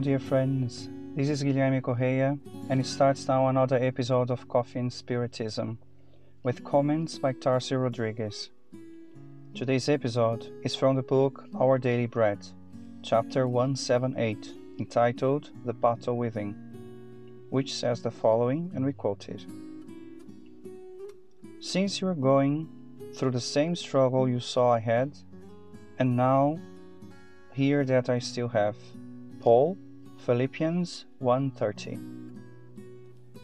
Dear friends. This is Guilherme Correia, and it starts now another episode of Coffee and Spiritism with comments by Tarcio Rodriguez. Today's episode is from the book Our Daily Bread, chapter 178, entitled The Battle Within, which says the following, and we quote it Since you are going through the same struggle you saw ahead, and now hear that I still have. Paul, Philippians 1:30.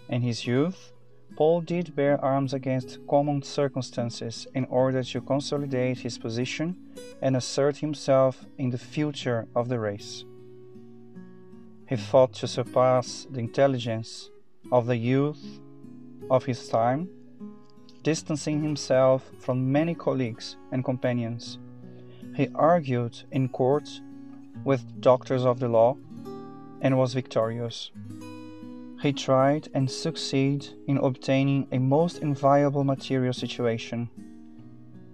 In his youth, Paul did bear arms against common circumstances in order to consolidate his position and assert himself in the future of the race. He fought to surpass the intelligence of the youth of his time, distancing himself from many colleagues and companions. He argued in court with doctors of the law and was victorious. He tried and succeeded in obtaining a most inviolable material situation.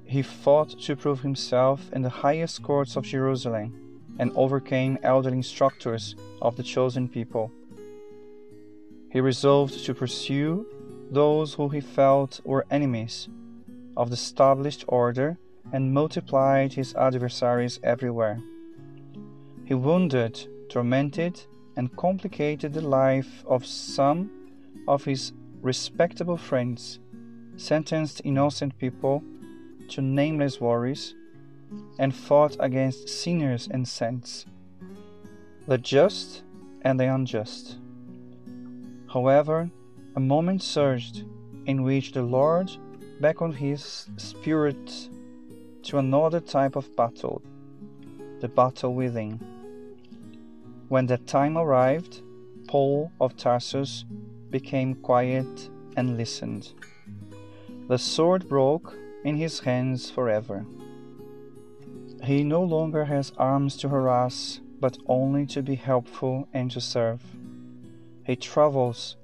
He fought to prove himself in the highest courts of Jerusalem and overcame elderly instructors of the chosen people. He resolved to pursue those who he felt were enemies of the established order and multiplied his adversaries everywhere. He wounded, tormented, and complicated the life of some of his respectable friends, sentenced innocent people to nameless worries, and fought against sinners and saints, the just and the unjust. However, a moment surged in which the Lord beckoned his spirit to another type of battle, the battle within. When that time arrived, Paul of Tarsus became quiet and listened. The sword broke in his hands forever. He no longer has arms to harass, but only to be helpful and to serve. He travels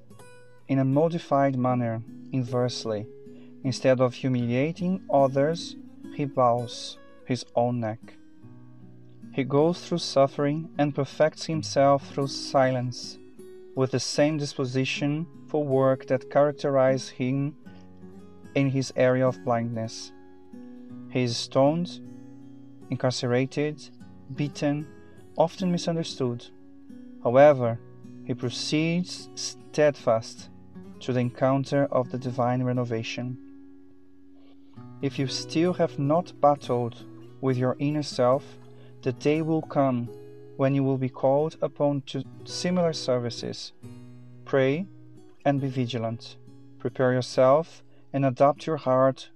in a modified manner, inversely. Instead of humiliating others, he bows his own neck. He goes through suffering and perfects himself through silence, with the same disposition for work that characterized him in his area of blindness. He is stoned, incarcerated, beaten, often misunderstood. However, he proceeds steadfast to the encounter of the divine renovation. If you still have not battled with your inner self, the day will come when you will be called upon to similar services. Pray and be vigilant. Prepare yourself and adapt your heart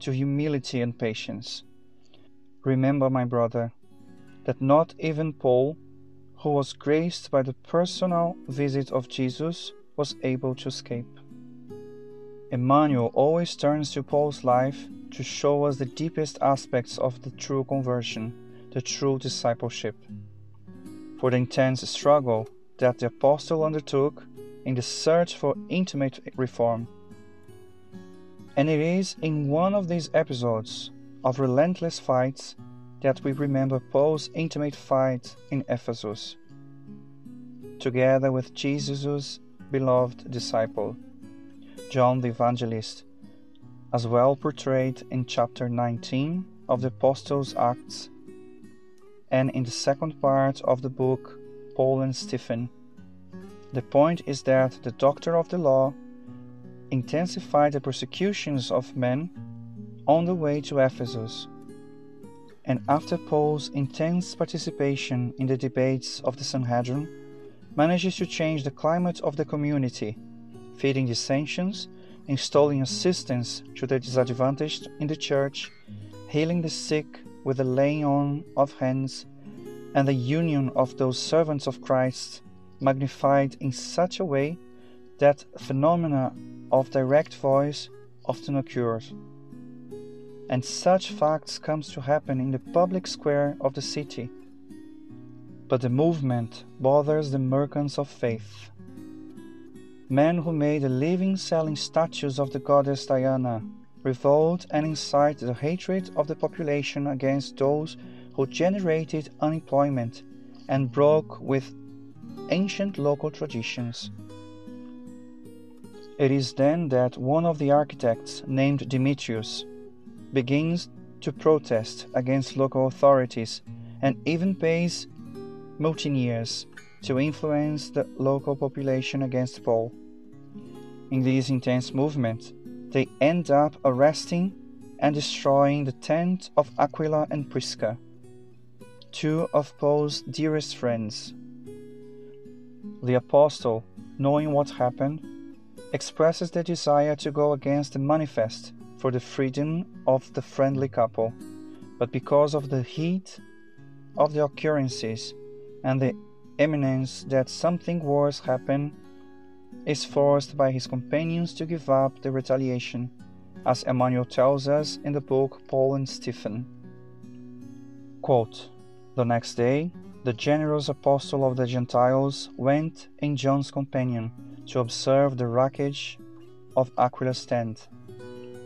to humility and patience. Remember, my brother, that not even Paul, who was graced by the personal visit of Jesus, was able to escape. Emmanuel always turns to Paul's life to show us the deepest aspects of the true conversion the true discipleship. For the intense struggle that the apostle undertook in the search for intimate reform. And it is in one of these episodes of relentless fights that we remember Paul's intimate fight in Ephesus, together with Jesus' beloved disciple, John the Evangelist, as well portrayed in chapter 19 of the Apostles' Acts and in the second part of the book, Paul and Stephen. The point is that the doctor of the law intensified the persecutions of men on the way to Ephesus. And after Paul's intense participation in the debates of the Sanhedrin, manages to change the climate of the community, feeding dissensions, installing assistance to the disadvantaged in the church, healing the sick with the laying on of hands and the union of those servants of Christ magnified in such a way that phenomena of direct voice often occurs. And such facts comes to happen in the public square of the city. But the movement bothers the merchants of faith. Men who made a living selling statues of the goddess Diana revolt and incite the hatred of the population against those who generated unemployment and broke with ancient local traditions. It is then that one of the architects, named Demetrius, begins to protest against local authorities and even pays mutineers to influence the local population against Paul. In this intense movement, they end up arresting and destroying the tent of Aquila and Prisca, two of Paul's dearest friends. The apostle, knowing what happened, expresses the desire to go against the manifest for the freedom of the friendly couple, but because of the heat of the occurrences and the imminence that something worse happen, is forced by his companions to give up the retaliation, as Emmanuel tells us in the book Paul and Stephen. Quote, the next day, the generous apostle of the Gentiles went in John's companion to observe the wreckage of Aquila's tent,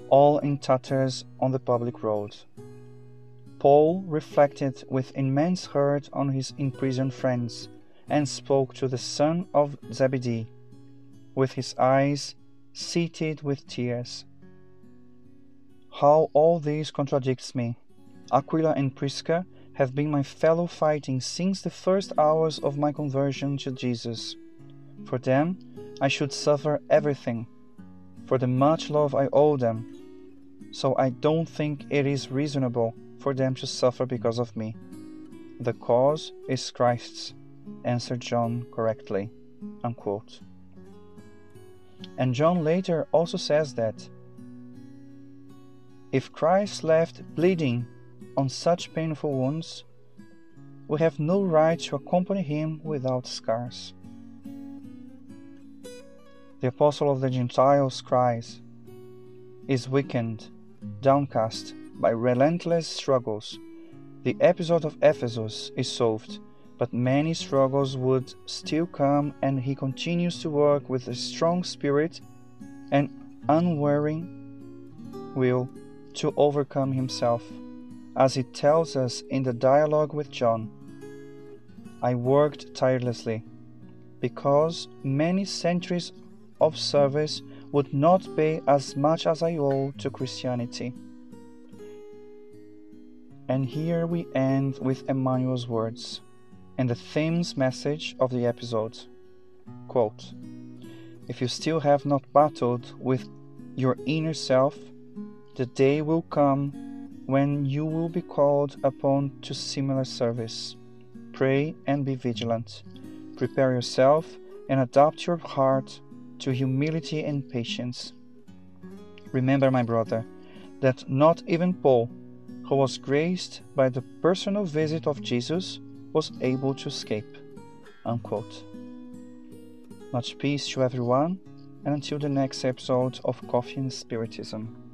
all in tatters on the public road. Paul reflected with immense hurt on his imprisoned friends and spoke to the son of Zebedee, with his eyes seated with tears. How all this contradicts me! Aquila and Prisca have been my fellow fighting since the first hours of my conversion to Jesus. For them, I should suffer everything, for the much love I owe them. So I don't think it is reasonable for them to suffer because of me. The cause is Christ's, answered John correctly. Unquote. And John later also says that if Christ left bleeding on such painful wounds, we have no right to accompany him without scars. The apostle of the Gentiles cries, is weakened, downcast by relentless struggles. The episode of Ephesus is solved but many struggles would still come, and he continues to work with a strong spirit and unwearying will to overcome himself, as he tells us in the dialogue with John. I worked tirelessly, because many centuries of service would not pay as much as I owe to Christianity. And here we end with Emmanuel's words and the theme's message of the episode. Quote, if you still have not battled with your inner self, the day will come when you will be called upon to similar service. Pray and be vigilant. Prepare yourself and adapt your heart to humility and patience. Remember, my brother, that not even Paul, who was graced by the personal visit of Jesus, was able to escape. Unquote. Much peace to everyone, and until the next episode of Coffee and Spiritism.